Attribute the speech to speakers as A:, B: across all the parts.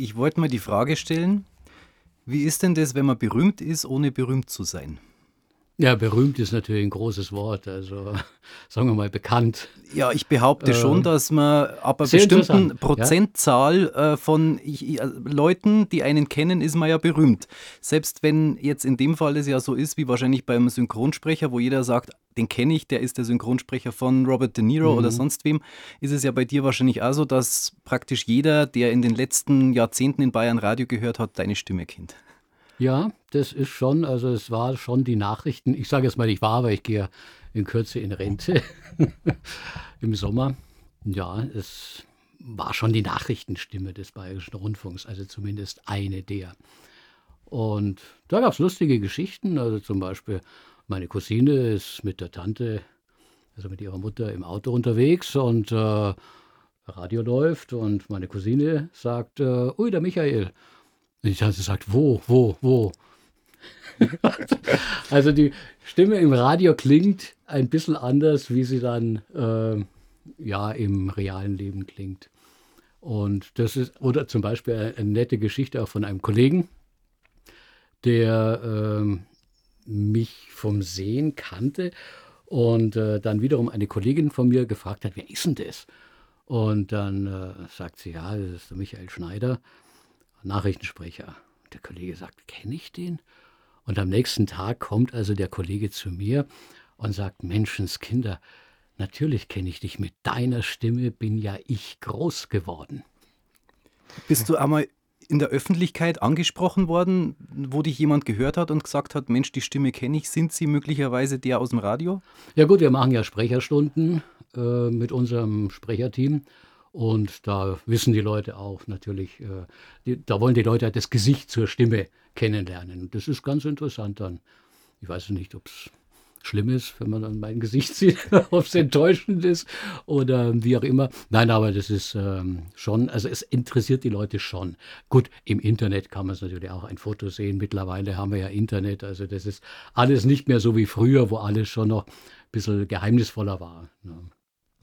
A: Ich wollte mal die Frage stellen, wie ist denn das, wenn man berühmt ist, ohne berühmt zu sein?
B: Ja, berühmt ist natürlich ein großes Wort, also sagen wir mal bekannt.
A: Ja, ich behaupte schon, ähm, dass man ab einer bestimmten Prozentzahl ja? äh, von ich, äh, Leuten, die einen kennen, ist man ja berühmt. Selbst wenn jetzt in dem Fall es ja so ist, wie wahrscheinlich beim Synchronsprecher, wo jeder sagt, den kenne ich, der ist der Synchronsprecher von Robert De Niro mhm. oder sonst wem, ist es ja bei dir wahrscheinlich auch so, dass praktisch jeder, der in den letzten Jahrzehnten in Bayern Radio gehört hat, deine Stimme kennt.
B: Ja, das ist schon, also es war schon die Nachrichten. Ich sage jetzt mal, ich war, weil ich gehe in Kürze in Rente im Sommer. Ja, es war schon die Nachrichtenstimme des Bayerischen Rundfunks, also zumindest eine der. Und da gab es lustige Geschichten, also zum Beispiel meine Cousine ist mit der Tante, also mit ihrer Mutter im Auto unterwegs und äh, Radio läuft und meine Cousine sagt, äh, ui, der Michael. Und die Tante sagt, wo, wo, wo? also die Stimme im Radio klingt ein bisschen anders, wie sie dann äh, ja im realen Leben klingt. Und das ist, oder zum Beispiel eine, nette Geschichte auch von einem Kollegen, der äh, mich vom Sehen kannte und äh, dann wiederum eine Kollegin von mir gefragt hat, wer ist denn das? Und dann äh, sagt sie, ja, das ist der Michael Schneider. Nachrichtensprecher. Der Kollege sagt, kenne ich den? Und am nächsten Tag kommt also der Kollege zu mir und sagt, Menschenskinder, natürlich kenne ich dich, mit deiner Stimme bin ja ich groß geworden.
A: Bist du einmal in der Öffentlichkeit angesprochen worden, wo dich jemand gehört hat und gesagt hat, Mensch, die Stimme kenne ich, sind Sie möglicherweise der aus dem Radio?
B: Ja gut, wir machen ja Sprecherstunden äh, mit unserem Sprecherteam und da wissen die Leute auch natürlich, äh, die, da wollen die Leute das Gesicht zur Stimme kennenlernen. Und das ist ganz interessant dann. Ich weiß nicht, ob es schlimm ist, wenn man dann mein Gesicht sieht, ob es enttäuschend ist oder wie auch immer. Nein, aber das ist ähm, schon, also es interessiert die Leute schon. Gut, im Internet kann man es natürlich auch ein Foto sehen. Mittlerweile haben wir ja Internet, also das ist alles nicht mehr so wie früher, wo alles schon noch ein bisschen geheimnisvoller war. Ja.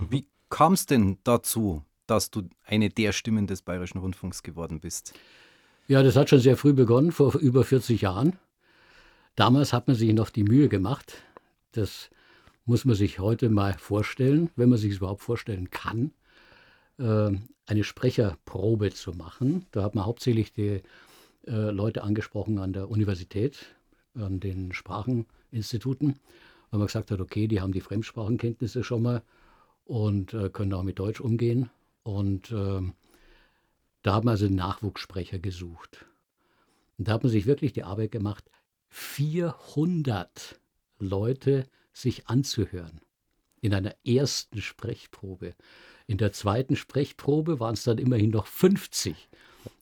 A: Wie kam es denn dazu, dass du eine der Stimmen des Bayerischen Rundfunks geworden bist?
B: Ja, das hat schon sehr früh begonnen, vor über 40 Jahren. Damals hat man sich noch die Mühe gemacht. Das muss man sich heute mal vorstellen, wenn man sich es überhaupt vorstellen kann, äh, eine Sprecherprobe zu machen. Da hat man hauptsächlich die äh, Leute angesprochen an der Universität, an den Spracheninstituten, weil man gesagt hat, okay, die haben die Fremdsprachenkenntnisse schon mal und äh, können auch mit Deutsch umgehen. Und äh, da haben wir also Nachwuchssprecher gesucht. Und da hat man sich wirklich die Arbeit gemacht, 400 Leute sich anzuhören in einer ersten Sprechprobe. In der zweiten Sprechprobe waren es dann immerhin noch 50.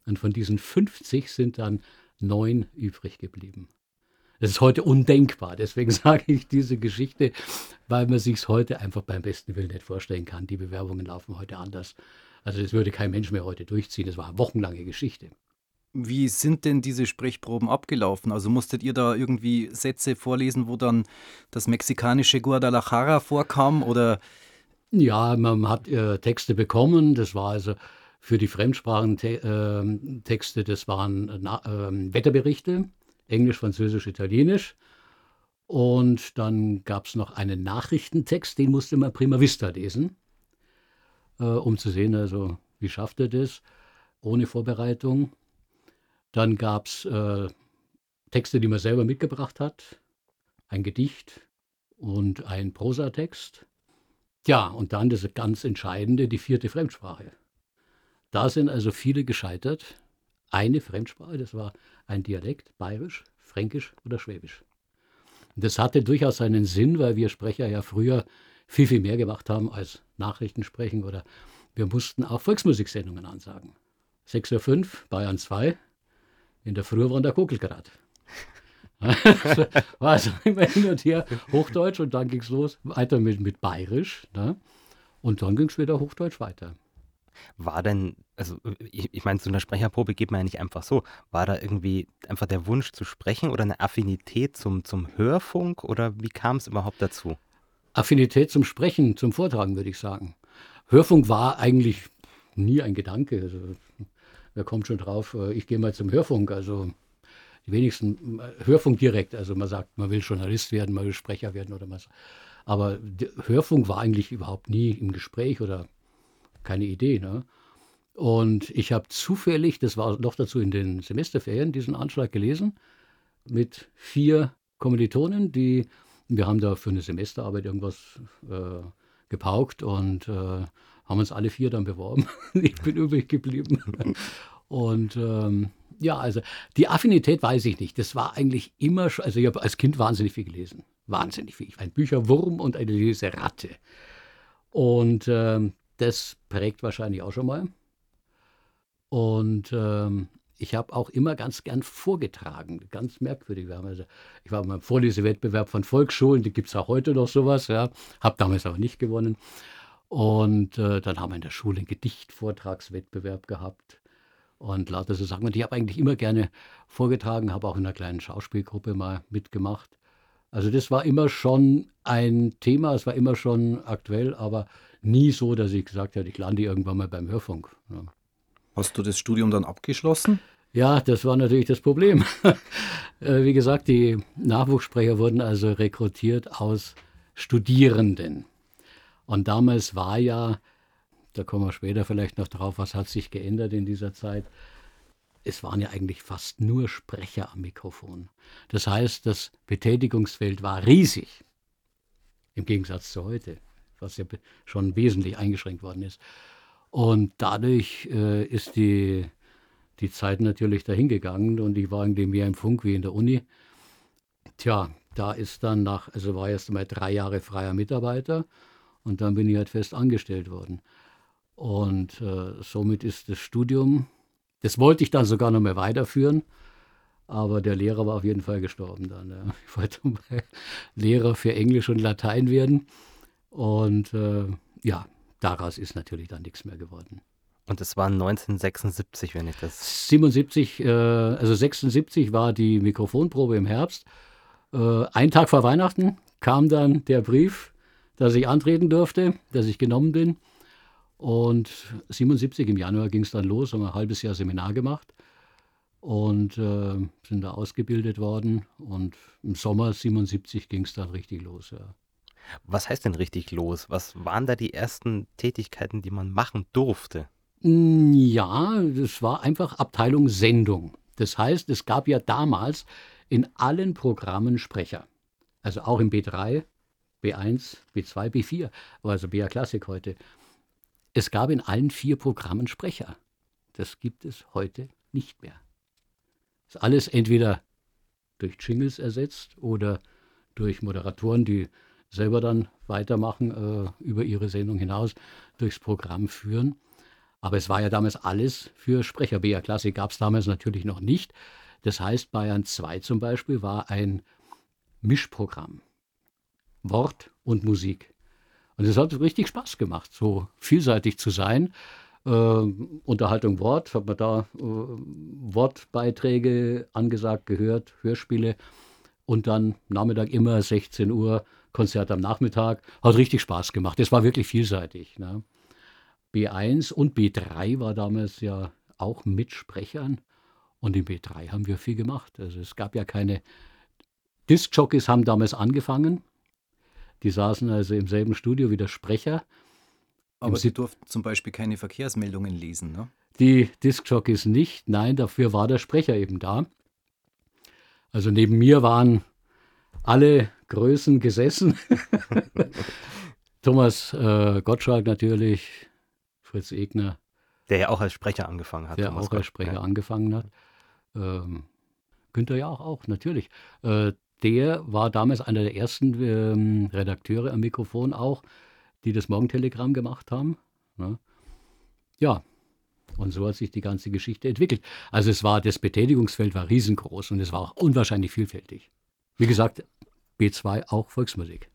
B: Und von diesen 50 sind dann neun übrig geblieben. Das ist heute undenkbar. Deswegen sage ich diese Geschichte, weil man sich es heute einfach beim besten Willen nicht vorstellen kann. Die Bewerbungen laufen heute anders. Also das würde kein Mensch mehr heute durchziehen. Das war eine wochenlange Geschichte.
A: Wie sind denn diese Sprechproben abgelaufen? Also musstet ihr da irgendwie Sätze vorlesen, wo dann das mexikanische Guadalajara vorkam oder?
B: Ja, man hat äh, Texte bekommen. Das war also für die Fremdsprachentexte, äh, das waren äh, Wetterberichte. Englisch, Französisch, Italienisch. Und dann gab es noch einen Nachrichtentext, den musste man prima vista lesen, äh, um zu sehen, also wie schafft er das, ohne Vorbereitung. Dann gab es äh, Texte, die man selber mitgebracht hat, ein Gedicht und ein Prosatext. Ja, und dann das ganz Entscheidende, die vierte Fremdsprache. Da sind also viele gescheitert, eine Fremdsprache, das war ein Dialekt, bayerisch, fränkisch oder schwäbisch. Das hatte durchaus seinen Sinn, weil wir Sprecher ja früher viel, viel mehr gemacht haben als Nachrichten sprechen oder wir mussten auch Volksmusiksendungen ansagen. 6.05 Uhr, Bayern 2, in der Früh war der Kugelgrad. war also immer hin und her Hochdeutsch und dann ging es los, weiter mit, mit Bayerisch. Ne? Und dann ging es wieder Hochdeutsch weiter.
C: War denn, also ich, ich meine, zu einer Sprecherprobe geht man ja nicht einfach so. War da irgendwie einfach der Wunsch zu sprechen oder eine Affinität zum, zum Hörfunk oder wie kam es überhaupt dazu?
B: Affinität zum Sprechen, zum Vortragen, würde ich sagen. Hörfunk war eigentlich nie ein Gedanke. Also, wer kommt schon drauf, äh, ich gehe mal zum Hörfunk. Also die wenigsten äh, Hörfunk direkt. Also man sagt, man will Journalist werden, man will Sprecher werden oder was. Aber Hörfunk war eigentlich überhaupt nie im Gespräch oder keine Idee. Ne? Und ich habe zufällig, das war noch dazu in den Semesterferien, diesen Anschlag gelesen mit vier Kommilitonen, die, wir haben da für eine Semesterarbeit irgendwas äh, gepaukt und äh, haben uns alle vier dann beworben. ich bin übrig geblieben. und ähm, ja, also die Affinität weiß ich nicht. Das war eigentlich immer schon, also ich habe als Kind wahnsinnig viel gelesen. Wahnsinnig viel. Ich war ein Bücherwurm und eine Leseratte. Und ähm, das prägt wahrscheinlich auch schon mal. Und ähm, ich habe auch immer ganz gern vorgetragen, ganz merkwürdig. Also, ich war beim Vorlesewettbewerb von Volksschulen, die gibt es auch heute noch sowas, ja, habe damals aber nicht gewonnen. Und äh, dann haben wir in der Schule einen Gedichtvortragswettbewerb gehabt und lauter so Sachen. Und ich habe eigentlich immer gerne vorgetragen, habe auch in einer kleinen Schauspielgruppe mal mitgemacht. Also das war immer schon ein Thema, es war immer schon aktuell, aber nie so, dass ich gesagt hätte, ich lande irgendwann mal beim Hörfunk. Ja.
A: Hast du das Studium dann abgeschlossen?
B: Ja, das war natürlich das Problem. Äh, wie gesagt, die Nachwuchssprecher wurden also rekrutiert aus Studierenden. Und damals war ja, da kommen wir später vielleicht noch drauf, was hat sich geändert in dieser Zeit. Es waren ja eigentlich fast nur Sprecher am Mikrofon. Das heißt, das Betätigungsfeld war riesig. Im Gegensatz zu heute, was ja schon wesentlich eingeschränkt worden ist. Und dadurch äh, ist die, die Zeit natürlich dahingegangen und ich war irgendwie mehr im Funk wie in der Uni. Tja, da ist dann nach, also war erst einmal drei Jahre freier Mitarbeiter und dann bin ich halt fest angestellt worden. Und äh, somit ist das Studium, das wollte ich dann sogar noch mehr weiterführen, aber der Lehrer war auf jeden Fall gestorben dann. Ja. Ich wollte Lehrer für Englisch und Latein werden. Und äh, ja, daraus ist natürlich dann nichts mehr geworden.
C: Und es war 1976, wenn ich das.
B: 77, äh, also 76 war die Mikrofonprobe im Herbst. Äh, ein Tag vor Weihnachten kam dann der Brief, dass ich antreten durfte, dass ich genommen bin. Und 77 im Januar ging es dann los, haben ein halbes Jahr Seminar gemacht und äh, sind da ausgebildet worden. Und im Sommer 77 ging es dann richtig los. Ja.
C: Was heißt denn richtig los? Was waren da die ersten Tätigkeiten, die man machen durfte?
B: Hm, ja, das war einfach Abteilung Sendung. Das heißt, es gab ja damals in allen Programmen Sprecher. Also auch im B3, B1, B2, B4, also BA Klassik heute. Es gab in allen vier Programmen Sprecher. Das gibt es heute nicht mehr. Das ist alles entweder durch Jingles ersetzt oder durch Moderatoren, die selber dann weitermachen, äh, über ihre Sendung hinaus durchs Programm führen. Aber es war ja damals alles für Sprecher. BR Klassik gab es damals natürlich noch nicht. Das heißt, Bayern 2 zum Beispiel war ein Mischprogramm. Wort und Musik. Und es hat richtig Spaß gemacht, so vielseitig zu sein. Äh, Unterhaltung Wort, hat man da äh, Wortbeiträge angesagt, gehört, Hörspiele und dann Nachmittag immer 16 Uhr Konzert am Nachmittag. Hat richtig Spaß gemacht. Es war wirklich vielseitig. Ne? B1 und B3 war damals ja auch mit Sprechern. Und in B3 haben wir viel gemacht. Also es gab ja keine Disc-Jockeys haben damals angefangen. Die saßen also im selben Studio wie der Sprecher.
A: Aber sie durften zum Beispiel keine Verkehrsmeldungen lesen, ne?
B: Die Disc-Jockeys nicht. Nein, dafür war der Sprecher eben da. Also neben mir waren alle Größen gesessen. Thomas äh, Gottschalk natürlich, Fritz Egner.
C: Der ja auch als Sprecher angefangen hat.
B: Der Thomas auch Gott, als Sprecher ja. angefangen hat. Ähm, Günther ja auch, natürlich. Äh, der war damals einer der ersten ähm, Redakteure am Mikrofon auch, die das Morgentelegramm gemacht haben. Ne? Ja, und so hat sich die ganze Geschichte entwickelt. Also es war, das Betätigungsfeld war riesengroß und es war auch unwahrscheinlich vielfältig. Wie gesagt, B2 auch Volksmusik.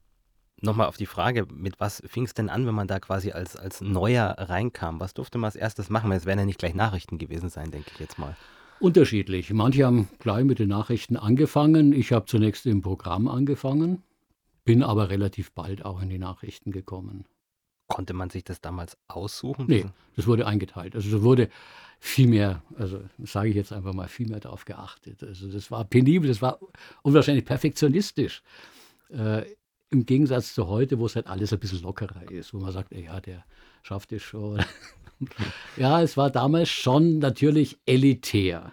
C: Nochmal auf die Frage, mit was fing es denn an, wenn man da quasi als, als Neuer reinkam? Was durfte man als erstes machen? Es werden ja nicht gleich Nachrichten gewesen sein, denke ich jetzt mal.
B: Unterschiedlich. Manche haben gleich mit den Nachrichten angefangen. Ich habe zunächst im Programm angefangen, bin aber relativ bald auch in die Nachrichten gekommen.
C: Konnte man sich das damals aussuchen?
B: Nee, das wurde eingeteilt. Also es wurde viel mehr, also sage ich jetzt einfach mal, viel mehr darauf geachtet. Also das war penibel, das war unwahrscheinlich perfektionistisch. Äh, Im Gegensatz zu heute, wo es halt alles ein bisschen lockerer ist, wo man sagt, ja, der schafft es schon. Ja, es war damals schon natürlich elitär.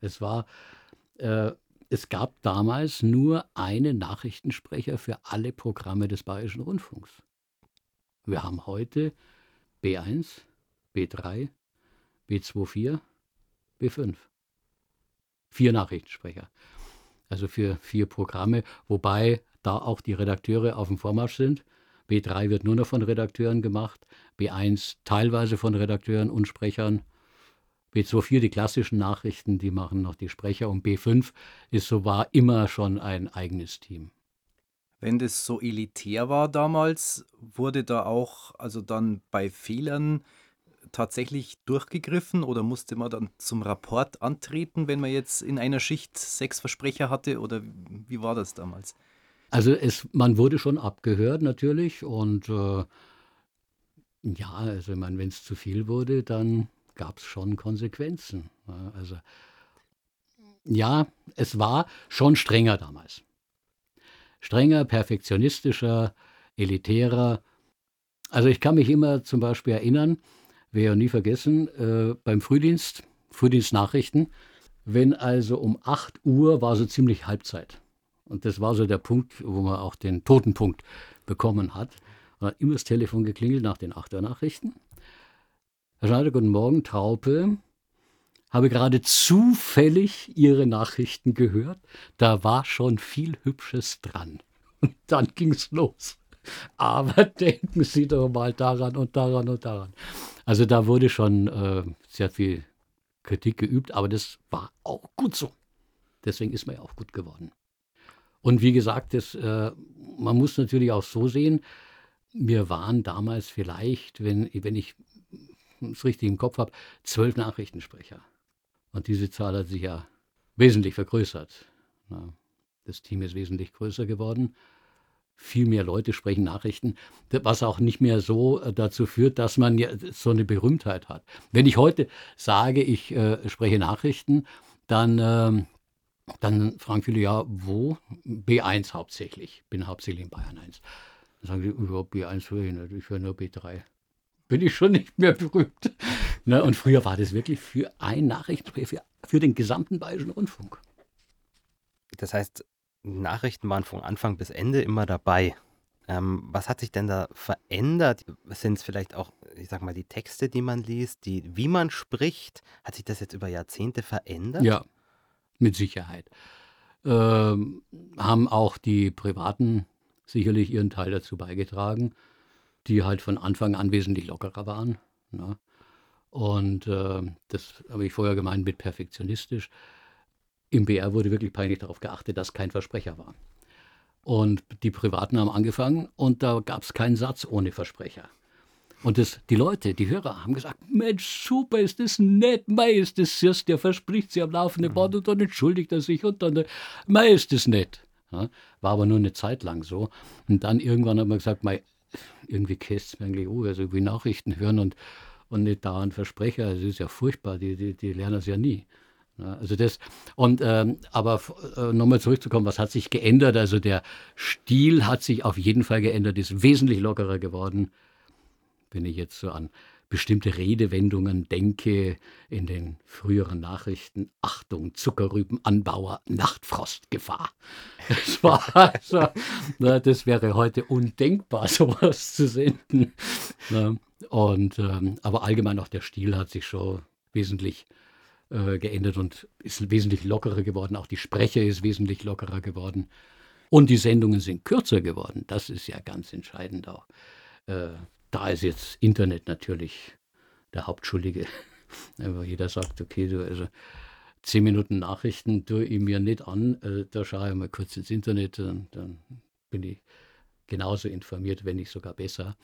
B: Es war, äh, es gab damals nur einen Nachrichtensprecher für alle Programme des Bayerischen Rundfunks. Wir haben heute B1, B3, B24, B5. Vier Nachrichtensprecher. Also für vier Programme, wobei da auch die Redakteure auf dem Vormarsch sind. B3 wird nur noch von Redakteuren gemacht, B1 teilweise von Redakteuren und Sprechern. B24 die klassischen Nachrichten, die machen noch die Sprecher und B5 ist so war immer schon ein eigenes Team.
A: Wenn das so elitär war damals, wurde da auch, also dann bei Fehlern tatsächlich durchgegriffen oder musste man dann zum Rapport antreten, wenn man jetzt in einer Schicht sechs Versprecher hatte oder wie war das damals?
B: Also es, man wurde schon abgehört natürlich und äh, ja, also wenn es zu viel wurde, dann gab es schon Konsequenzen. Also ja, es war schon strenger damals strenger, perfektionistischer, elitärer. Also ich kann mich immer zum Beispiel erinnern, werde ja nie vergessen, äh, beim Frühdienst, Frühdienstnachrichten, wenn also um 8 Uhr war so ziemlich Halbzeit. Und das war so der Punkt, wo man auch den Totenpunkt bekommen hat. Und hat immer das Telefon geklingelt nach den 8 Uhr Nachrichten. Herr Schneider, guten Morgen, Traupe. Habe gerade zufällig Ihre Nachrichten gehört. Da war schon viel Hübsches dran. Und dann ging es los. Aber denken Sie doch mal daran und daran und daran. Also da wurde schon äh, sehr viel Kritik geübt, aber das war auch gut so. Deswegen ist man ja auch gut geworden. Und wie gesagt, das, äh, man muss natürlich auch so sehen, wir waren damals vielleicht, wenn, wenn ich es richtig im Kopf habe, zwölf Nachrichtensprecher. Und diese Zahl hat sich ja wesentlich vergrößert. Das Team ist wesentlich größer geworden. Viel mehr Leute sprechen Nachrichten, was auch nicht mehr so äh, dazu führt, dass man ja so eine Berühmtheit hat. Wenn ich heute sage, ich äh, spreche Nachrichten, dann, äh, dann fragen viele, ja, wo? B1 hauptsächlich. Bin hauptsächlich in Bayern 1. Dann sagen die, überhaupt B1 höre ich nicht, ich höre nur B3 bin ich schon nicht mehr berühmt. Ne? Und früher war das wirklich für ein Nachrichtensprecher, für, für den gesamten Bayerischen Rundfunk.
C: Das heißt, Nachrichten waren von Anfang bis Ende immer dabei. Ähm, was hat sich denn da verändert? Sind es vielleicht auch, ich sag mal, die Texte, die man liest, die, wie man spricht? Hat sich das jetzt über Jahrzehnte verändert?
B: Ja, mit Sicherheit. Ähm, haben auch die Privaten sicherlich ihren Teil dazu beigetragen die halt von Anfang an wesentlich lockerer waren. Ne? Und äh, das habe ich vorher gemeint mit perfektionistisch. Im BR wurde wirklich peinlich darauf geachtet, dass kein Versprecher war. Und die Privaten haben angefangen und da gab es keinen Satz ohne Versprecher. Und das, die Leute, die Hörer haben gesagt, Mensch, super, ist das nett, mei, ist das süß, der verspricht sie am laufenden mhm. Band und dann entschuldigt er sich und dann, mei, ist das nett. Ja, war aber nur eine Zeit lang so. Und dann irgendwann hat man gesagt, mei, irgendwie käst mir eigentlich, oh, also wie Nachrichten hören und, und nicht da ein Versprecher, das ist ja furchtbar, die, die, die lernen es ja nie. Ja, also das, und ähm, aber äh, nochmal zurückzukommen, was hat sich geändert? Also der Stil hat sich auf jeden Fall geändert, ist wesentlich lockerer geworden. Wenn ich jetzt so an bestimmte Redewendungen denke in den früheren Nachrichten. Achtung, Zuckerrübenanbauer, Nachtfrostgefahr. Das, war also, na, das wäre heute undenkbar, sowas zu senden. Na, und, ähm, aber allgemein auch der Stil hat sich schon wesentlich äh, geändert und ist wesentlich lockerer geworden. Auch die Sprecher ist wesentlich lockerer geworden. Und die Sendungen sind kürzer geworden. Das ist ja ganz entscheidend auch. Äh, da ist jetzt Internet natürlich der Hauptschuldige. Aber jeder sagt, okay, du, also zehn Minuten Nachrichten tue ich mir nicht an, äh, da schaue ich mal kurz ins Internet, und dann bin ich genauso informiert, wenn nicht sogar besser.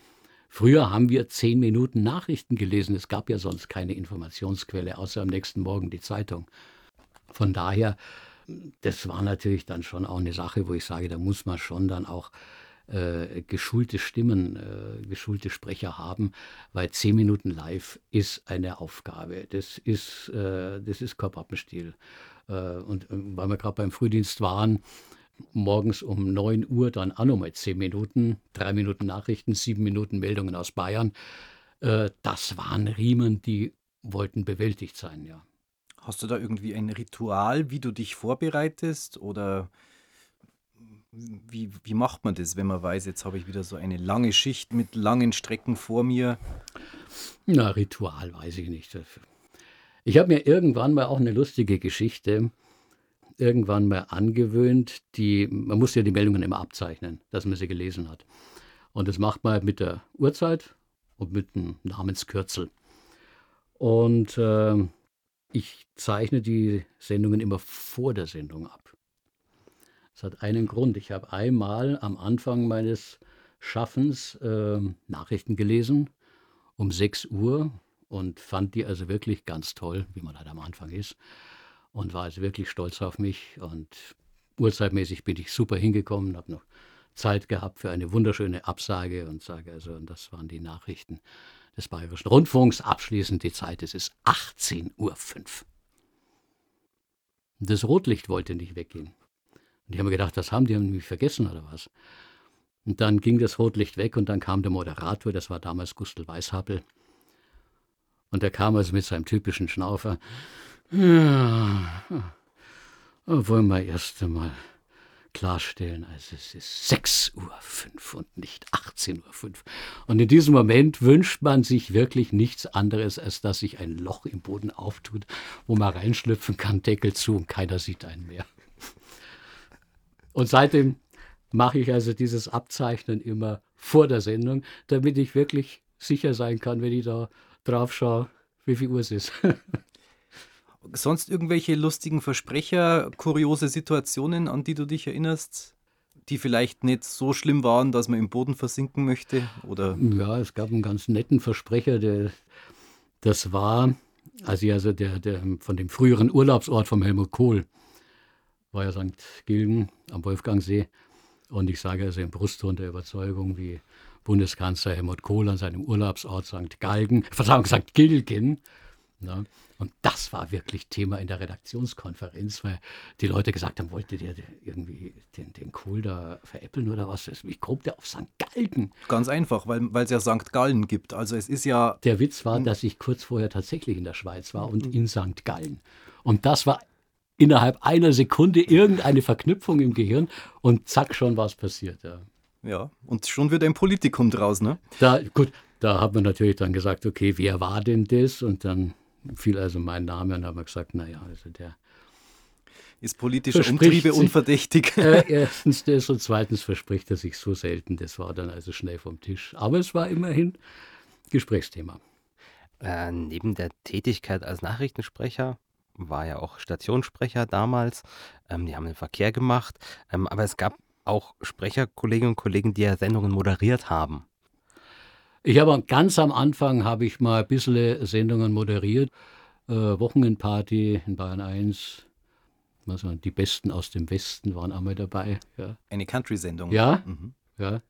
B: Früher haben wir zehn Minuten Nachrichten gelesen. Es gab ja sonst keine Informationsquelle, außer am nächsten Morgen die Zeitung. Von daher, das war natürlich dann schon auch eine Sache, wo ich sage, da muss man schon dann auch äh, geschulte Stimmen, äh, geschulte Sprecher haben, weil zehn Minuten live ist eine Aufgabe. Das ist, äh, das ist kein Pappenstiel. Äh, und äh, weil wir gerade beim Frühdienst waren, morgens um 9 Uhr dann auch nochmal zehn Minuten, drei Minuten Nachrichten, sieben Minuten Meldungen aus Bayern. Äh, das waren Riemen, die wollten bewältigt sein, ja.
A: Hast du da irgendwie ein Ritual, wie du dich vorbereitest oder wie, wie macht man das, wenn man weiß, jetzt habe ich wieder so eine lange Schicht mit langen Strecken vor mir?
B: Na, Ritual weiß ich nicht. Ich habe mir irgendwann mal auch eine lustige Geschichte irgendwann mal angewöhnt, die, man muss ja die Meldungen immer abzeichnen, dass man sie gelesen hat. Und das macht man mit der Uhrzeit und mit dem Namenskürzel. Und äh, ich zeichne die Sendungen immer vor der Sendung ab. Das hat einen Grund. Ich habe einmal am Anfang meines Schaffens äh, Nachrichten gelesen um 6 Uhr und fand die also wirklich ganz toll, wie man halt am Anfang ist. Und war also wirklich stolz auf mich. Und uhrzeitmäßig bin ich super hingekommen, habe noch Zeit gehabt für eine wunderschöne Absage und sage also, und das waren die Nachrichten des Bayerischen Rundfunks. Abschließend die Zeit, es ist 18.05 Uhr. Das Rotlicht wollte nicht weggehen. Und ich habe mir gedacht, das haben die haben mich vergessen oder was. Und dann ging das Rotlicht weg und dann kam der Moderator, das war damals Gustl Weishappel. Und der kam also mit seinem typischen Schnaufer. Ja, wollen wir erst einmal klarstellen, also es ist 6.05 Uhr und nicht 18.05 Uhr. Und in diesem Moment wünscht man sich wirklich nichts anderes, als dass sich ein Loch im Boden auftut, wo man reinschlüpfen kann, Deckel zu und keiner sieht einen mehr. Und seitdem mache ich also dieses Abzeichnen immer vor der Sendung, damit ich wirklich sicher sein kann, wenn ich da drauf schaue, wie viel Uhr es ist.
A: Sonst irgendwelche lustigen Versprecher, kuriose Situationen, an die du dich erinnerst, die vielleicht nicht so schlimm waren, dass man im Boden versinken möchte? Oder?
B: Ja, es gab einen ganz netten Versprecher, der, das war, also, also der, der von dem früheren Urlaubsort von Helmut Kohl war ja St. Gilgen am Wolfgangsee. Und ich sage also im Brustton der Überzeugung, wie Bundeskanzler Helmut Kohl an seinem Urlaubsort St. Galgen, Verzeihung, St. Gilgen. Ne? Und das war wirklich Thema in der Redaktionskonferenz, weil die Leute gesagt haben, wollte der irgendwie den, den Kohl da veräppeln oder was? Wie kommt der auf St. Galgen?
A: Ganz einfach, weil es ja St. Gallen gibt. Also es ist ja.
B: Der Witz war, dass ich kurz vorher tatsächlich in der Schweiz war und in St. Gallen. Und das war innerhalb einer Sekunde irgendeine Verknüpfung im Gehirn und zack, schon war es passiert. Ja.
A: ja, und schon wird ein Politikum draus, ne?
B: Da, gut, da hat man natürlich dann gesagt, okay, wer war denn das? Und dann fiel also mein Name und haben wir gesagt, naja, also der
A: ist politischer Umtriebe sich, unverdächtig.
B: Äh, erstens das und zweitens verspricht er sich so selten. Das war dann also schnell vom Tisch. Aber es war immerhin Gesprächsthema.
C: Äh, neben der Tätigkeit als Nachrichtensprecher war ja auch Stationssprecher damals. Ähm, die haben den Verkehr gemacht. Ähm, aber es gab auch Sprecherkolleginnen und Kollegen, die ja Sendungen moderiert haben.
B: Ich habe ganz am Anfang habe ich mal ein bisschen Sendungen moderiert. Äh, Wochenendparty in Bayern 1. Also die Besten aus dem Westen waren einmal dabei. Ja.
A: Eine Country-Sendung.
B: Ja, mhm. ja.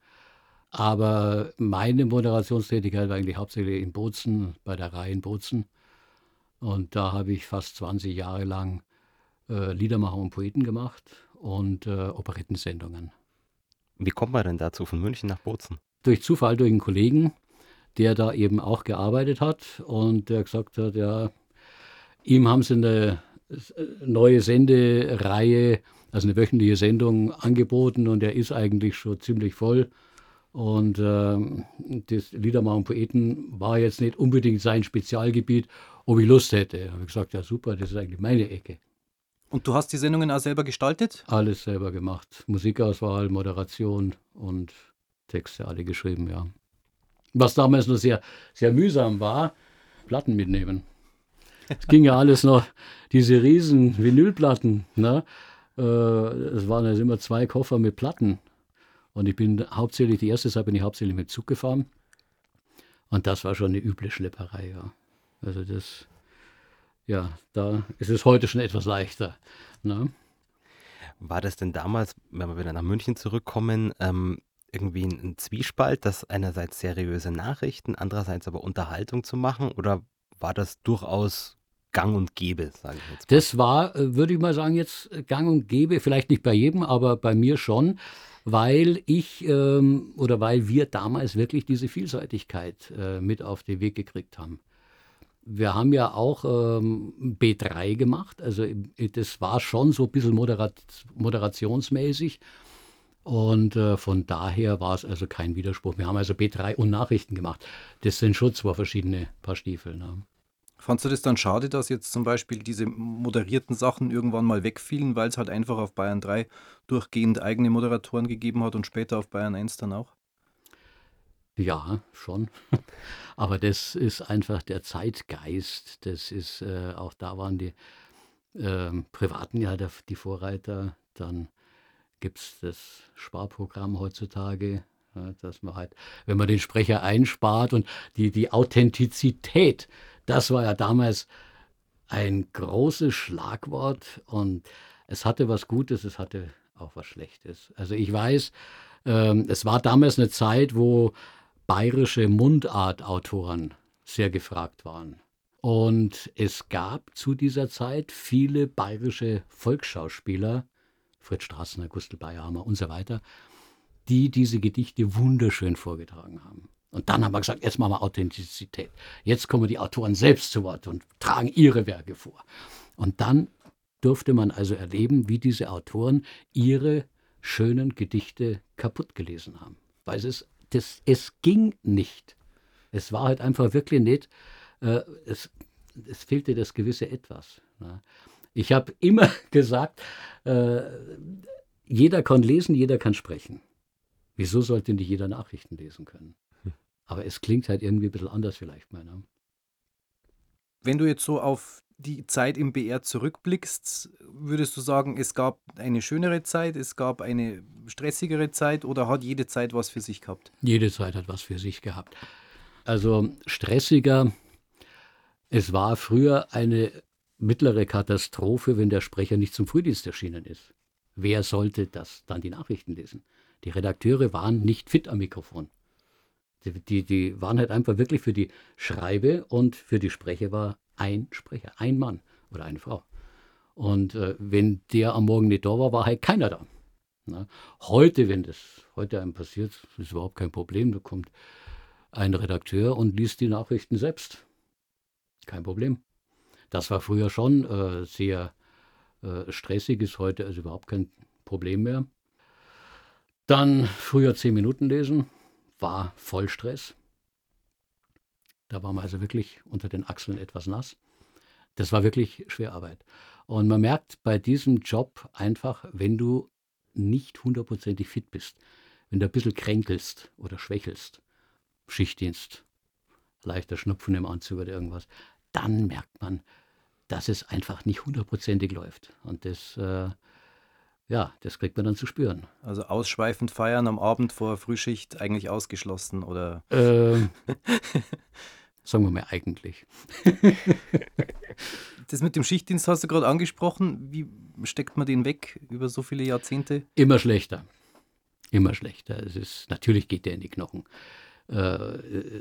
B: Aber meine Moderationstätigkeit war eigentlich hauptsächlich in Bozen, bei der Reihe in Bozen. Und da habe ich fast 20 Jahre lang äh, Liedermacher und Poeten gemacht und äh, Operettensendungen.
C: Wie kommt man denn dazu von München nach Bozen?
B: Durch Zufall durch einen Kollegen, der da eben auch gearbeitet hat und der gesagt hat, ja, ihm haben sie eine neue Sendereihe, also eine wöchentliche Sendung angeboten und er ist eigentlich schon ziemlich voll. Und äh, das Liedermacher und Poeten war jetzt nicht unbedingt sein Spezialgebiet ob ich Lust hätte. Habe ich gesagt, ja super, das ist eigentlich meine Ecke.
A: Und du hast die Sendungen auch selber gestaltet?
B: Alles selber gemacht. Musikauswahl, Moderation und Texte alle geschrieben, ja. Was damals noch sehr, sehr mühsam war, Platten mitnehmen. Es ging ja alles noch, diese riesen Vinylplatten. Ne? Äh, es waren also immer zwei Koffer mit Platten. Und ich bin hauptsächlich, die erste Zeit bin ich hauptsächlich mit Zug gefahren. Und das war schon eine üble Schlepperei, ja. Also das, ja, da ist es heute schon etwas leichter. Ne?
C: War das denn damals, wenn wir wieder nach München zurückkommen, ähm, irgendwie ein, Zwiespalt, das einerseits seriöse Nachrichten, andererseits aber Unterhaltung zu machen? Oder war das durchaus gang und gäbe,
B: sage ich jetzt mal? Das war, äh, würde ich mal sagen, jetzt gang und gäbe, vielleicht nicht bei jedem, aber bei mir schon, weil ich ähm, oder weil wir damals wirklich diese Vielseitigkeit äh, mit auf den Weg gekriegt haben. Wir haben ja auch ähm, B3 gemacht, also das war schon so ein bisschen moderat, moderationsmäßig. Und äh, von daher war es also kein Widerspruch. Wir haben also B3 und Nachrichten gemacht. Das sind schon zwei verschiedene Paar Stiefel. Ne?
A: Fandst du das dann schade, dass jetzt zum Beispiel diese moderierten Sachen irgendwann mal wegfielen, weil es halt einfach auf Bayern 3 durchgehend eigene Moderatoren gegeben hat und später auf Bayern 1 dann auch?
B: Ja, schon. Aber das ist einfach der Zeitgeist. Das ist, äh, auch da waren die äh, Privaten ja der, die Vorreiter. Dann gibt es das Sparprogramm heutzutage, ja, dass man halt, wenn man den Sprecher einspart und die, die Authentizität, das war ja damals ein großes Schlagwort und es hatte was Gutes, es hatte auch was Schlechtes. Also ich weiß, ähm, es war damals eine Zeit, wo bayerische Mundartautoren sehr gefragt waren. Und es gab zu dieser Zeit viele bayerische Volksschauspieler, Fritz Straßner, Gustl Bayerhammer und so weiter, die diese Gedichte wunderschön vorgetragen haben. Und dann haben wir gesagt, jetzt machen wir Authentizität. Jetzt kommen die Autoren selbst zu Wort und tragen ihre Werke vor. Und dann durfte man also erleben, wie diese Autoren ihre schönen Gedichte kaputt gelesen haben. Weil es, das, es ging nicht. Es war halt einfach wirklich nicht, äh, es, es fehlte das gewisse Etwas. Ne? Ich habe immer gesagt, äh, jeder kann lesen, jeder kann sprechen. Wieso sollte nicht jeder Nachrichten lesen können? Hm. Aber es klingt halt irgendwie ein bisschen anders vielleicht mal. Ne?
A: Wenn du jetzt so auf die Zeit im BR zurückblickst, würdest du sagen, es gab eine schönere Zeit, es gab eine stressigere Zeit oder hat jede Zeit was für sich gehabt?
B: Jede Zeit hat was für sich gehabt. Also stressiger, es war früher eine mittlere Katastrophe, wenn der Sprecher nicht zum Frühdienst erschienen ist. Wer sollte das dann die Nachrichten lesen? Die Redakteure waren nicht fit am Mikrofon. Die, die, die waren halt einfach wirklich für die Schreibe und für die Sprecher war ein Sprecher, ein Mann oder eine Frau. Und äh, wenn der am Morgen nicht da war, war halt keiner da. Na? Heute, wenn das heute einem passiert, ist überhaupt kein Problem. Da kommt ein Redakteur und liest die Nachrichten selbst. Kein Problem. Das war früher schon äh, sehr äh, stressig, ist heute also überhaupt kein Problem mehr. Dann früher zehn Minuten lesen, war Vollstress. Da war man also wirklich unter den Achseln etwas nass. Das war wirklich Schwerarbeit. Und man merkt bei diesem Job einfach, wenn du nicht hundertprozentig fit bist, wenn du ein bisschen kränkelst oder schwächelst, Schichtdienst, leichter Schnupfen im Anzug oder irgendwas, dann merkt man, dass es einfach nicht hundertprozentig läuft. Und das, äh, ja, das kriegt man dann zu spüren.
A: Also ausschweifend feiern am Abend vor Frühschicht eigentlich ausgeschlossen, oder?
B: Ähm, sagen wir mal eigentlich.
A: das mit dem Schichtdienst hast du gerade angesprochen. Wie steckt man den weg über so viele Jahrzehnte?
B: Immer schlechter. Immer schlechter. Es ist, natürlich geht der in die Knochen äh,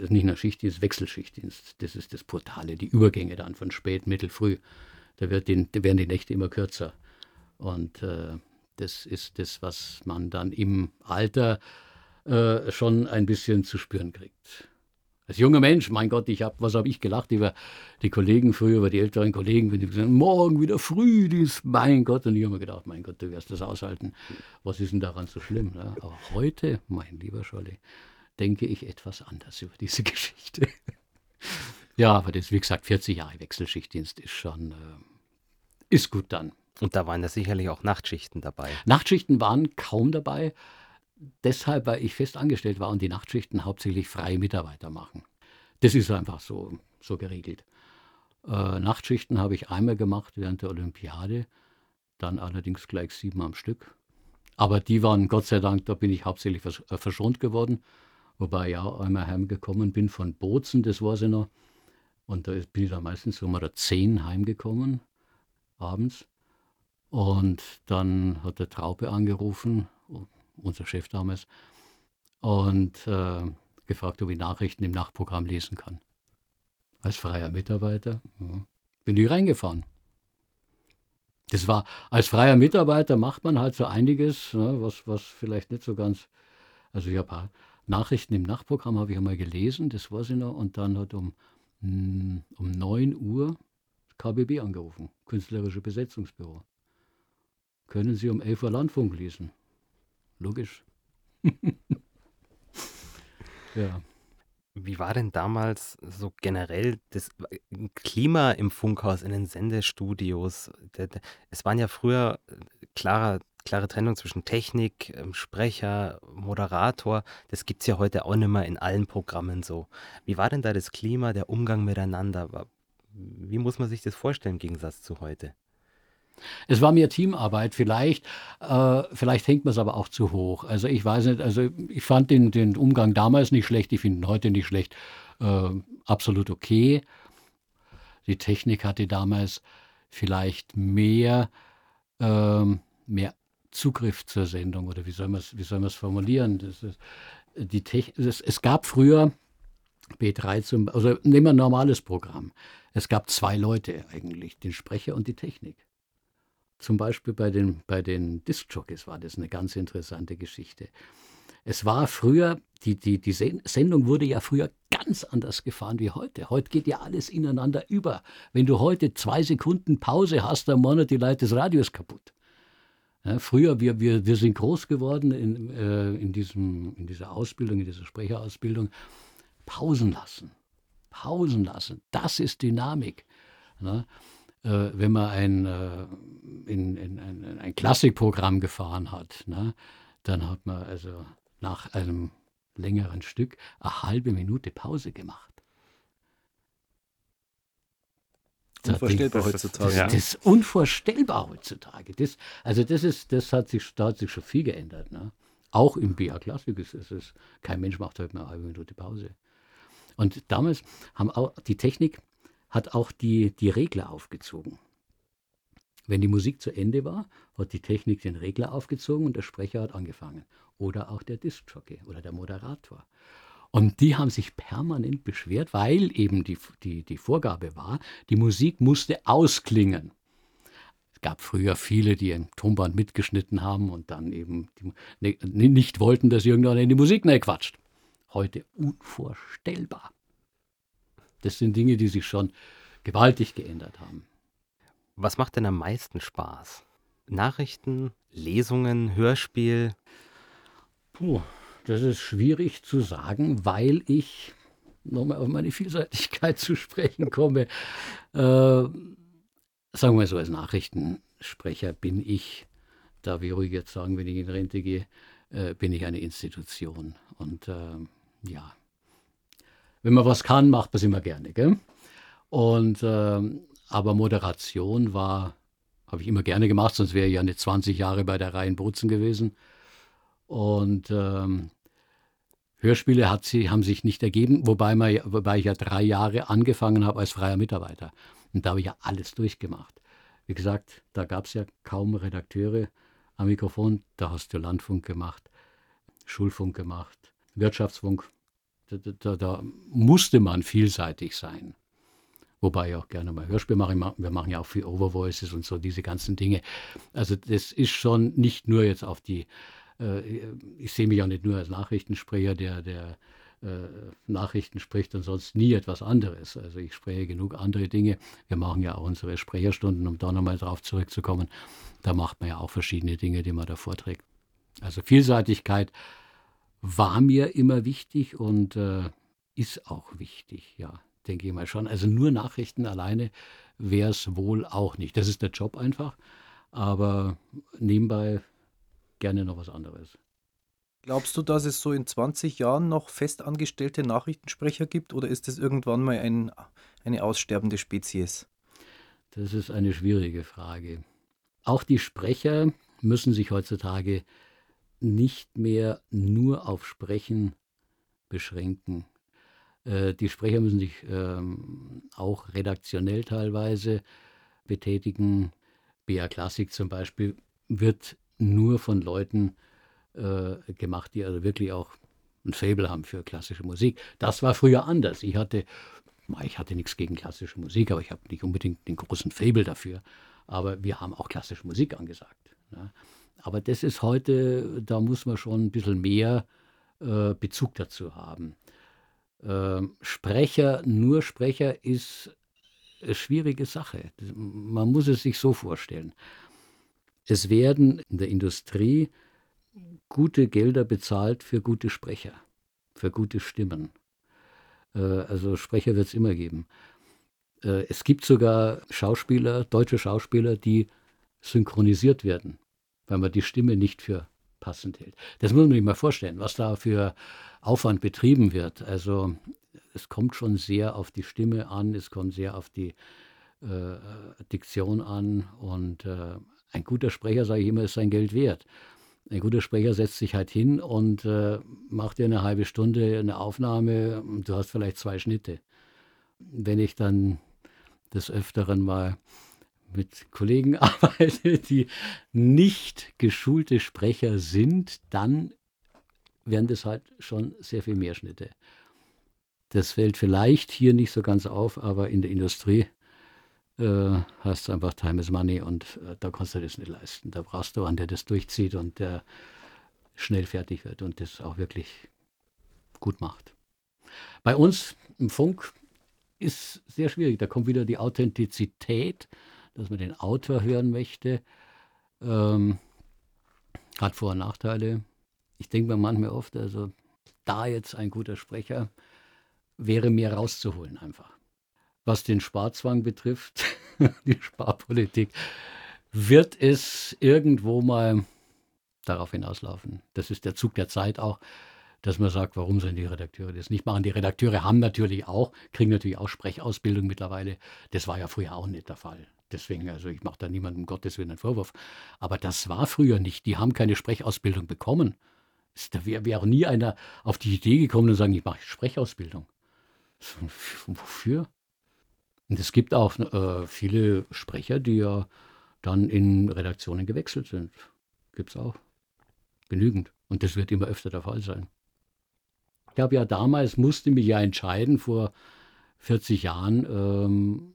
B: nicht nach Schichtdienst, Wechselschichtdienst. Das ist das Portale, die Übergänge dann von spät, mittel, früh. Da, wird den, da werden die Nächte immer kürzer. Und äh, das ist das, was man dann im Alter äh, schon ein bisschen zu spüren kriegt. Als junger Mensch, mein Gott, ich hab, was habe ich gelacht über die Kollegen früher, über die älteren Kollegen, wenn die gesagt haben, morgen wieder Frühdienst, mein Gott. Und ich habe mir gedacht, mein Gott, du wirst das aushalten. Was ist denn daran so schlimm? Ne? Aber heute, mein lieber Scholli, denke ich etwas anders über diese Geschichte. ja, aber das, wie gesagt, 40 Jahre Wechselschichtdienst ist schon, äh, ist gut dann.
C: Und da waren ja sicherlich auch Nachtschichten dabei.
B: Nachtschichten waren kaum dabei. Deshalb, weil ich fest angestellt war und die Nachtschichten hauptsächlich freie Mitarbeiter machen. Das ist einfach so, so geregelt. Äh, Nachtschichten habe ich einmal gemacht während der Olympiade, dann allerdings gleich sieben am Stück. Aber die waren, Gott sei Dank, da bin ich hauptsächlich äh, verschont geworden. Wobei ich auch einmal heimgekommen bin von Bozen, das weiß ich noch. Und da bin ich dann meistens um oder zehn heimgekommen, abends. Und dann hat der Traube angerufen, unser Chef damals, und äh, gefragt, ob ich Nachrichten im Nachtprogramm lesen kann. Als freier Mitarbeiter ja, bin ich reingefahren. Das war, als freier Mitarbeiter macht man halt so einiges, ne, was, was vielleicht nicht so ganz, also ich habe Nachrichten im Nachtprogramm habe ich einmal gelesen, das weiß ich noch, und dann hat um, hm, um 9 Uhr KBB angerufen, Künstlerische Besetzungsbüro. Können Sie um 11 Uhr Landfunk lesen? Logisch.
C: ja. Wie war denn damals so generell das Klima im Funkhaus, in den Sendestudios? Es waren ja früher äh, klare, klare Trennung zwischen Technik, ähm, Sprecher, Moderator. Das gibt es ja heute auch nicht mehr in allen Programmen so. Wie war denn da das Klima, der Umgang miteinander? Wie muss man sich das vorstellen im Gegensatz zu heute?
B: Es war mehr Teamarbeit, vielleicht, äh, vielleicht hängt man es aber auch zu hoch. Also ich weiß nicht, also ich fand den, den Umgang damals nicht schlecht, ich finde ihn heute nicht schlecht, äh, absolut okay. Die Technik hatte damals vielleicht mehr, äh, mehr Zugriff zur Sendung oder wie soll man es formulieren? Das ist, die es, es gab früher B3 zum, also nehmen wir ein normales Programm. Es gab zwei Leute eigentlich, den Sprecher und die Technik. Zum Beispiel bei den, bei den Disc-Jockeys war das eine ganz interessante Geschichte. Es war früher, die, die, die Sendung wurde ja früher ganz anders gefahren wie heute. Heute geht ja alles ineinander über. Wenn du heute zwei Sekunden Pause hast, dann machen die Leute das Radios kaputt. Ja, früher, wir, wir, wir sind groß geworden in, äh, in, diesem, in dieser Ausbildung, in dieser Sprecherausbildung. Pausen lassen. Pausen lassen. Das ist Dynamik. Ja äh, wenn man ein, äh, in, in, ein, ein Klassikprogramm gefahren hat, ne, dann hat man also nach einem längeren Stück eine halbe Minute Pause gemacht.
A: Unvorstellbar heutzutage.
B: Das, das, ist unvorstellbar heutzutage. Das, also das, ist, das hat sich, da hat sich schon viel geändert. Ne? Auch im BA Klassik ist es, kein Mensch macht heute mehr eine halbe Minute Pause. Und damals haben auch die Technik hat auch die, die Regler aufgezogen. Wenn die Musik zu Ende war, hat die Technik den Regler aufgezogen und der Sprecher hat angefangen. Oder auch der Diskjockey oder der Moderator. Und die haben sich permanent beschwert, weil eben die, die, die Vorgabe war, die Musik musste ausklingen. Es gab früher viele, die im Tonband mitgeschnitten haben und dann eben die, ne, nicht wollten, dass irgendeiner in die Musik quatscht. Heute unvorstellbar. Das sind Dinge, die sich schon gewaltig geändert haben.
C: Was macht denn am meisten Spaß? Nachrichten, Lesungen, Hörspiel?
B: Puh, das ist schwierig zu sagen, weil ich nochmal auf meine Vielseitigkeit zu sprechen komme. Äh, sagen wir mal so, als Nachrichtensprecher bin ich, darf ich ruhig jetzt sagen, wenn ich in Rente gehe, äh, bin ich eine Institution. Und äh, ja, wenn man was kann, macht man es immer gerne. Gell? Und, äh, aber Moderation war, habe ich immer gerne gemacht, sonst wäre ich ja nicht 20 Jahre bei der Reihen Brutzen gewesen. Und ähm, Hörspiele hat sie, haben sich nicht ergeben, wobei, man, wobei ich ja drei Jahre angefangen habe als freier Mitarbeiter. Und da habe ich ja alles durchgemacht. Wie gesagt, da gab es ja kaum Redakteure am Mikrofon. Da hast du Landfunk gemacht, Schulfunk gemacht, Wirtschaftsfunk, da, da, da, musste man vielseitig sein. Wobei ich auch gerne mal Hörspiel mache. Wir machen ja auch viel Overvoices und so diese ganzen Dinge. Also das ist schon nicht nur jetzt auf die, äh, ich sehe mich auch nicht nur als Nachrichtensprecher, der, der äh, Nachrichten spricht und sonst nie etwas anderes. Also ich spreche genug andere Dinge. Wir machen ja auch unsere Sprecherstunden, um da nochmal drauf zurückzukommen. Da macht man ja auch verschiedene Dinge, die man da vorträgt. Also Vielseitigkeit war mir immer wichtig und äh, ist auch wichtig, ja, denke ich mal schon. Also nur Nachrichten alleine wäre es wohl auch nicht. Das ist der Job einfach, aber nebenbei gerne noch was anderes.
A: Glaubst du, dass es so in 20 Jahren noch festangestellte Nachrichtensprecher gibt oder ist es irgendwann mal ein, eine aussterbende Spezies?
B: Das ist eine schwierige Frage. Auch die Sprecher müssen sich heutzutage nicht mehr nur auf Sprechen beschränken. Äh, die Sprecher müssen sich ähm, auch redaktionell teilweise betätigen. BA Klassik zum Beispiel wird nur von Leuten äh, gemacht, die also wirklich auch ein Fable haben für klassische Musik. Das war früher anders. Ich hatte, ich hatte nichts gegen klassische Musik, aber ich habe nicht unbedingt den großen Fable dafür. Aber wir haben auch klassische Musik angesagt. Ne? Aber das ist heute, da muss man schon ein bisschen mehr äh, Bezug dazu haben. Äh, Sprecher, nur Sprecher ist eine schwierige Sache. Man muss es sich so vorstellen. Es werden in der Industrie gute Gelder bezahlt für gute Sprecher, für gute Stimmen. Äh, also Sprecher wird es immer geben. Äh, es gibt sogar Schauspieler, deutsche Schauspieler, die synchronisiert werden, weil man die Stimme nicht für passend hält. Das muss man sich mal vorstellen, was da für Aufwand betrieben wird. Also es kommt schon sehr auf die Stimme an, es kommt sehr auf die äh, Diktion an und äh, ein guter Sprecher, sage ich immer, ist sein Geld wert. Ein guter Sprecher setzt sich halt hin und äh, macht dir eine halbe Stunde eine Aufnahme und du hast vielleicht zwei Schnitte. Wenn ich dann des Öfteren mal mit Kollegen arbeite, die nicht geschulte Sprecher sind, dann werden das halt schon sehr viel mehr Schnitte. Das fällt vielleicht hier nicht so ganz auf, aber in der Industrie äh, hast du einfach Time is Money und äh, da kannst du das nicht leisten. Da brauchst du einen, der das durchzieht und der schnell fertig wird und das auch wirklich gut macht. Bei uns im Funk ist sehr schwierig. Da kommt wieder die Authentizität, dass man den Autor hören möchte. Ähm, hat Vor- und Nachteile. Ich denke mir manchmal oft, also da jetzt ein guter Sprecher wäre mehr rauszuholen einfach. Was den Sparzwang betrifft, die Sparpolitik, wird es irgendwo mal darauf hinauslaufen. Das ist der Zug der Zeit auch, dass man sagt, warum sollen die Redakteure das nicht machen? Die Redakteure haben natürlich auch, kriegen natürlich auch Sprechausbildung mittlerweile. Das war ja früher auch nicht der Fall. Deswegen, also ich mache da niemandem Gottes Willen einen Vorwurf. Aber das war früher nicht. Die haben keine Sprechausbildung bekommen. Da wäre wär auch nie einer auf die Idee gekommen und sagen, ich mache Sprechausbildung. Wofür? Und es gibt auch äh, viele Sprecher, die ja dann in Redaktionen gewechselt sind. Gibt es auch. Genügend. Und das wird immer öfter der Fall sein. Ich habe ja damals, musste mich ja entscheiden, vor 40 Jahren, ähm,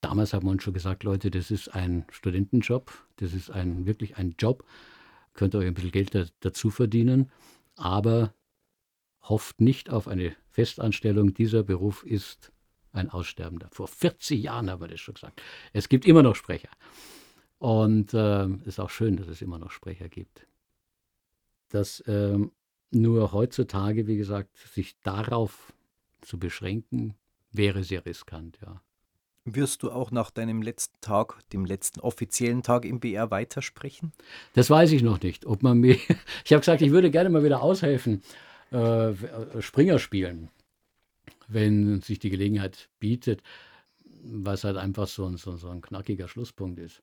B: damals hat man schon gesagt, Leute, das ist ein Studentenjob, das ist ein, wirklich ein Job, könnt ihr euch ein bisschen Geld da, dazu verdienen, aber hofft nicht auf eine Festanstellung. Dieser Beruf ist ein Aussterbender. Vor 40 Jahren haben wir das schon gesagt. Es gibt immer noch Sprecher. Und es äh, ist auch schön, dass es immer noch Sprecher gibt. Dass ähm, nur heutzutage, wie gesagt, sich darauf zu beschränken, wäre sehr riskant, ja.
A: Wirst du auch nach deinem letzten Tag, dem letzten offiziellen Tag im BR weitersprechen?
B: Das weiß ich noch nicht. Ob man mir ich habe gesagt, ich würde gerne mal wieder aushelfen, äh, Springer spielen, wenn sich die Gelegenheit bietet, was halt einfach so ein, so, so ein knackiger Schlusspunkt ist.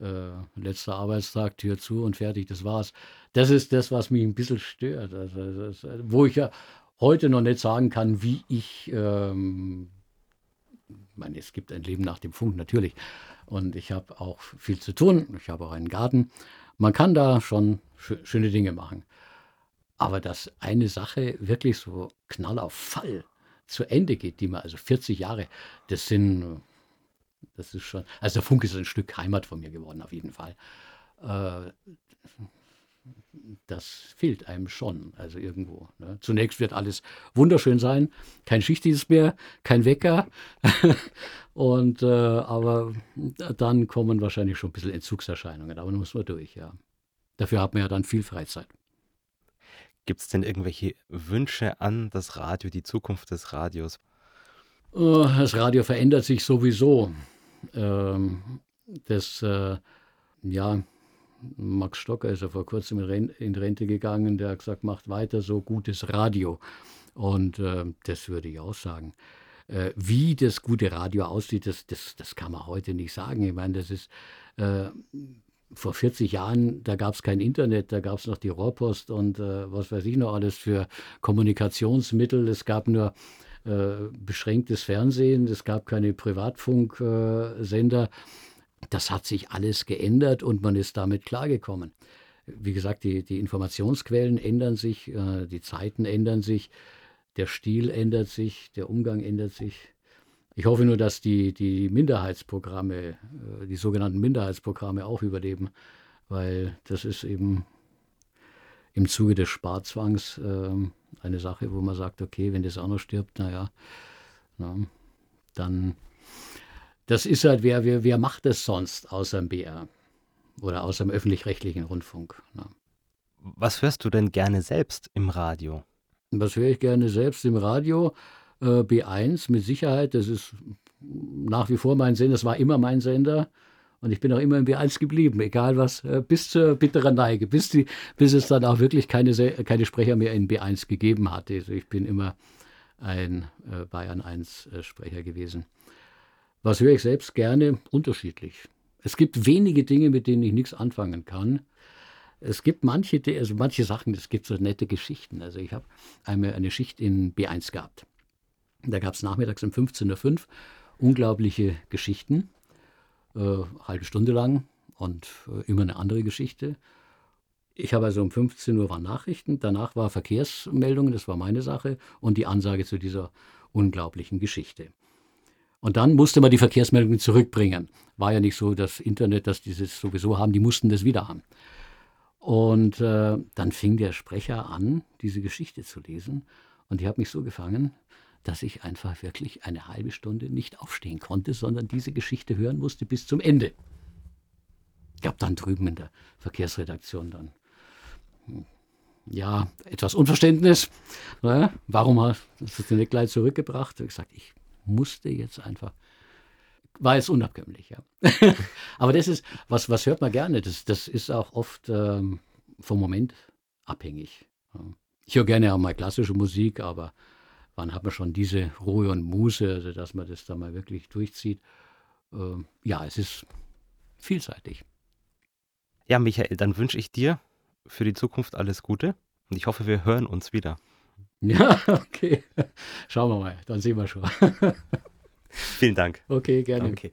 B: Äh, letzter Arbeitstag, Tür zu und fertig, das war's. Das ist das, was mich ein bisschen stört. Also, das, wo ich ja heute noch nicht sagen kann, wie ich ähm, ich meine, es gibt ein Leben nach dem Funk natürlich. Und ich habe auch viel zu tun. Ich habe auch einen Garten. Man kann da schon schöne Dinge machen. Aber dass eine Sache wirklich so knall auf Fall zu Ende geht, die man also 40 Jahre, das sind, das ist schon, also der Funk ist ein Stück Heimat von mir geworden, auf jeden Fall. Äh, das fehlt einem schon, also irgendwo. Ne? Zunächst wird alles wunderschön sein, kein Schichtdienst mehr, kein Wecker. und äh, aber dann kommen wahrscheinlich schon ein bisschen Entzugserscheinungen, aber da muss man durch, ja. Dafür hat man ja dann viel Freizeit.
C: Gibt es denn irgendwelche Wünsche an das Radio, die Zukunft des Radios?
B: Oh, das Radio verändert sich sowieso. Ähm, das, äh, ja, Max Stocker ist ja vor kurzem in Rente gegangen, der hat gesagt, macht weiter so gutes Radio. Und äh, das würde ich auch sagen. Äh, wie das gute Radio aussieht, das, das, das kann man heute nicht sagen. Ich meine, das ist äh, vor 40 Jahren, da gab es kein Internet, da gab es noch die Rohrpost und äh, was weiß ich noch alles für Kommunikationsmittel. Es gab nur äh, beschränktes Fernsehen, es gab keine Privatfunksender. Das hat sich alles geändert und man ist damit klargekommen. wie gesagt, die, die Informationsquellen ändern sich, äh, die Zeiten ändern sich, der Stil ändert sich, der Umgang ändert sich. Ich hoffe nur, dass die, die Minderheitsprogramme, äh, die sogenannten Minderheitsprogramme auch überleben, weil das ist eben im Zuge des Sparzwangs äh, eine Sache, wo man sagt, okay, wenn das auch noch stirbt, naja, na, dann, das ist halt, wer, wer, wer macht das sonst außer dem BR oder außer dem öffentlich-rechtlichen Rundfunk? Na.
C: Was hörst du denn gerne selbst im Radio?
B: Was höre ich gerne selbst im Radio? Äh, B1 mit Sicherheit, das ist nach wie vor mein Sender, das war immer mein Sender. Und ich bin auch immer im B1 geblieben, egal was, äh, bis zur bitteren Neige, bis, die, bis es dann auch wirklich keine, keine Sprecher mehr in B1 gegeben hat. Also ich bin immer ein äh, Bayern 1 äh, Sprecher gewesen. Was höre ich selbst gerne? Unterschiedlich. Es gibt wenige Dinge, mit denen ich nichts anfangen kann. Es gibt manche, also manche Sachen, es gibt so nette Geschichten. Also ich habe einmal eine Schicht in B1 gehabt. Da gab es nachmittags um 15.05 Uhr unglaubliche Geschichten äh, halbe Stunde lang und äh, immer eine andere Geschichte. Ich habe also um 15 Uhr waren Nachrichten, danach war Verkehrsmeldungen, das war meine Sache, und die Ansage zu dieser unglaublichen Geschichte. Und dann musste man die Verkehrsmeldungen zurückbringen. War ja nicht so, das Internet, dass die das sowieso haben, die mussten das wieder haben. Und äh, dann fing der Sprecher an, diese Geschichte zu lesen. Und die hat mich so gefangen, dass ich einfach wirklich eine halbe Stunde nicht aufstehen konnte, sondern diese Geschichte hören musste bis zum Ende. Gab dann drüben in der Verkehrsredaktion dann hm, ja etwas Unverständnis. Ja, warum hast du den nicht gleich zurückgebracht? Ich habe gesagt, ich musste jetzt einfach. War jetzt unabkömmlich, ja. Aber das ist, was, was hört man gerne? Das, das ist auch oft ähm, vom Moment abhängig. Ich höre gerne auch mal klassische Musik, aber wann hat man schon diese Ruhe und Muße, also dass man das da mal wirklich durchzieht. Ähm, ja, es ist vielseitig.
C: Ja, Michael, dann wünsche ich dir für die Zukunft alles Gute und ich hoffe, wir hören uns wieder.
B: Ja, okay. Schauen wir mal, dann sehen wir schon.
C: Vielen Dank.
B: Okay, gerne. Okay.